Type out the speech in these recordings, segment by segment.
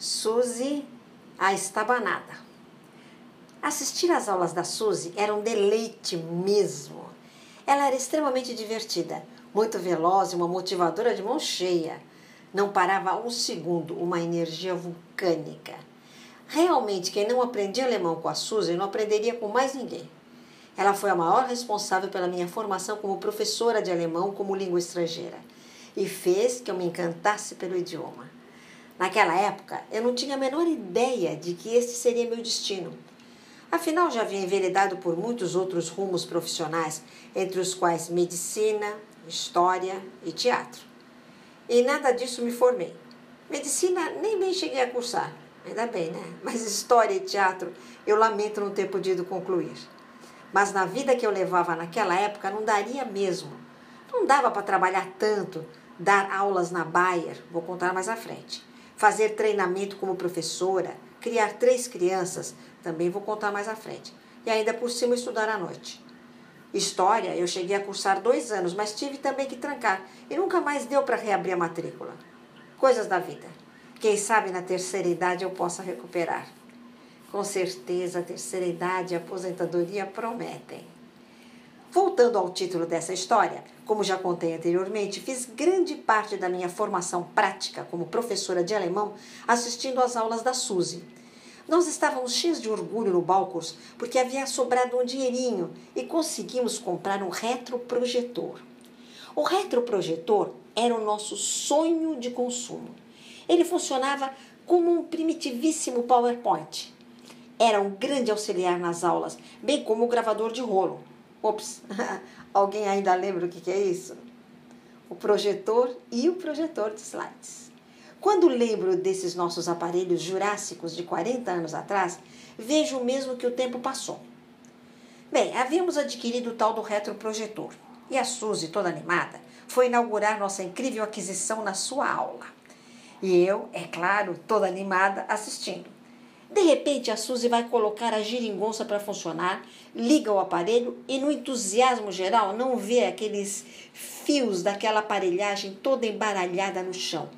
Suzy, a estabanada. Assistir às aulas da Suzy era um deleite mesmo. Ela era extremamente divertida, muito veloz e uma motivadora de mão cheia. Não parava um segundo, uma energia vulcânica. Realmente, quem não aprendia alemão com a Suzy não aprenderia com mais ninguém. Ela foi a maior responsável pela minha formação como professora de alemão como língua estrangeira e fez que eu me encantasse pelo idioma. Naquela época, eu não tinha a menor ideia de que este seria meu destino. Afinal, já havia enveredado por muitos outros rumos profissionais, entre os quais medicina, história e teatro. E nada disso me formei. Medicina nem bem cheguei a cursar, ainda bem, né? Mas história e teatro eu lamento não ter podido concluir. Mas na vida que eu levava naquela época não daria mesmo. Não dava para trabalhar tanto, dar aulas na Bayer, vou contar mais à frente, fazer treinamento como professora, criar três crianças, também vou contar mais à frente, e ainda por cima estudar à noite. História, eu cheguei a cursar dois anos, mas tive também que trancar e nunca mais deu para reabrir a matrícula. Coisas da vida. Quem sabe na terceira idade eu possa recuperar. Com certeza, a terceira idade e a aposentadoria prometem. Voltando ao título dessa história, como já contei anteriormente, fiz grande parte da minha formação prática como professora de alemão assistindo às aulas da Suzy. Nós estávamos cheios de orgulho no Balcos porque havia sobrado um dinheirinho e conseguimos comprar um retroprojetor. O retroprojetor era o nosso sonho de consumo. Ele funcionava como um primitivíssimo PowerPoint. Era um grande auxiliar nas aulas, bem como o gravador de rolo. Ops, alguém ainda lembra o que é isso? O projetor e o projetor de slides. Quando lembro desses nossos aparelhos jurássicos de 40 anos atrás, vejo mesmo que o tempo passou. Bem, havíamos adquirido o tal do retroprojetor e a Suzy, toda animada, foi inaugurar nossa incrível aquisição na sua aula. E eu, é claro, toda animada, assistindo. De repente, a Suzy vai colocar a giringonça para funcionar, liga o aparelho e, no entusiasmo geral, não vê aqueles fios daquela aparelhagem toda embaralhada no chão.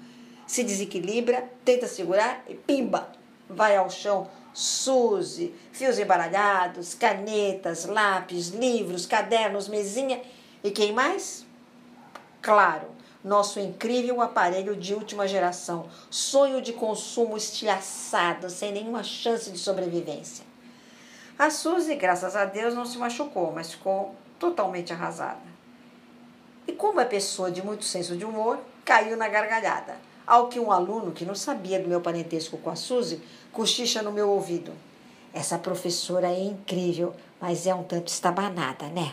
Se desequilibra, tenta segurar e pimba! Vai ao chão. Suzy, fios embaralhados, canetas, lápis, livros, cadernos, mesinha e quem mais? Claro, nosso incrível aparelho de última geração, sonho de consumo estilhaçado, sem nenhuma chance de sobrevivência. A Suzy, graças a Deus, não se machucou, mas ficou totalmente arrasada. E como é pessoa de muito senso de humor, caiu na gargalhada, ao que um aluno que não sabia do meu parentesco com a Suzy cochicha no meu ouvido. Essa professora é incrível, mas é um tanto estabanada, né?